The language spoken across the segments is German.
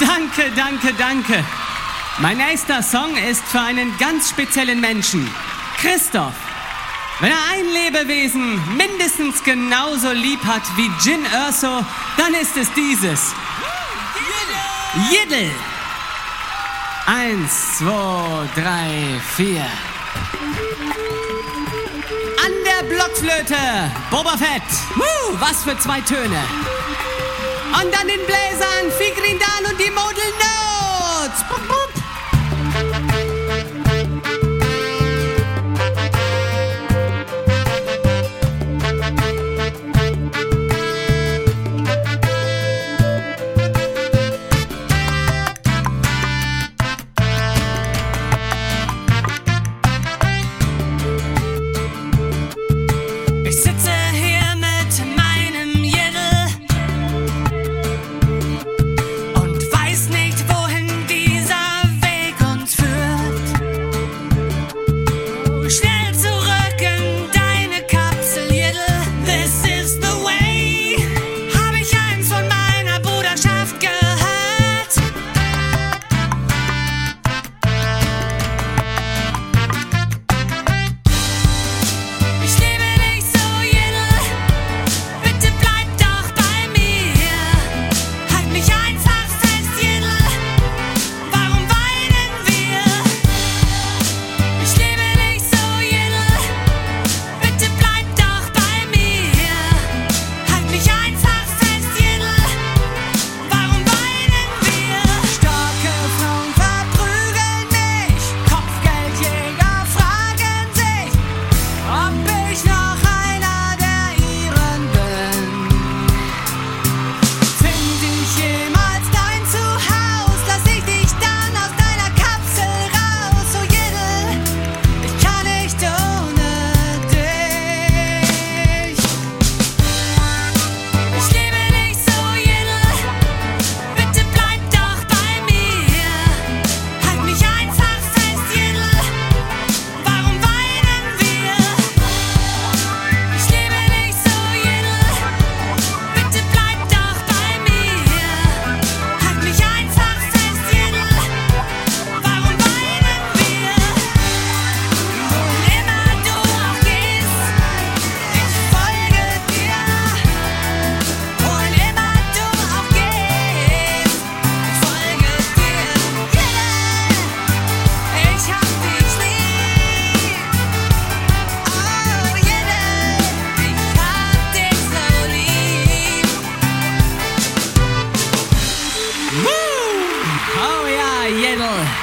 Danke, danke, danke. Mein nächster Song ist für einen ganz speziellen Menschen, Christoph. Wenn er ein Lebewesen mindestens genauso lieb hat wie Jin Urso, dann ist es dieses. Jiddel. Eins, zwei, drei, vier. An der Blockflöte, Boba Fett. Woo, was für zwei Töne. Und dann den Bläsern Figrindan und die Modeln.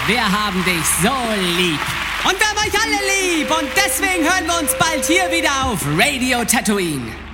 Wir haben dich so lieb. Und wir haben euch alle lieb. Und deswegen hören wir uns bald hier wieder auf Radio Tatooine.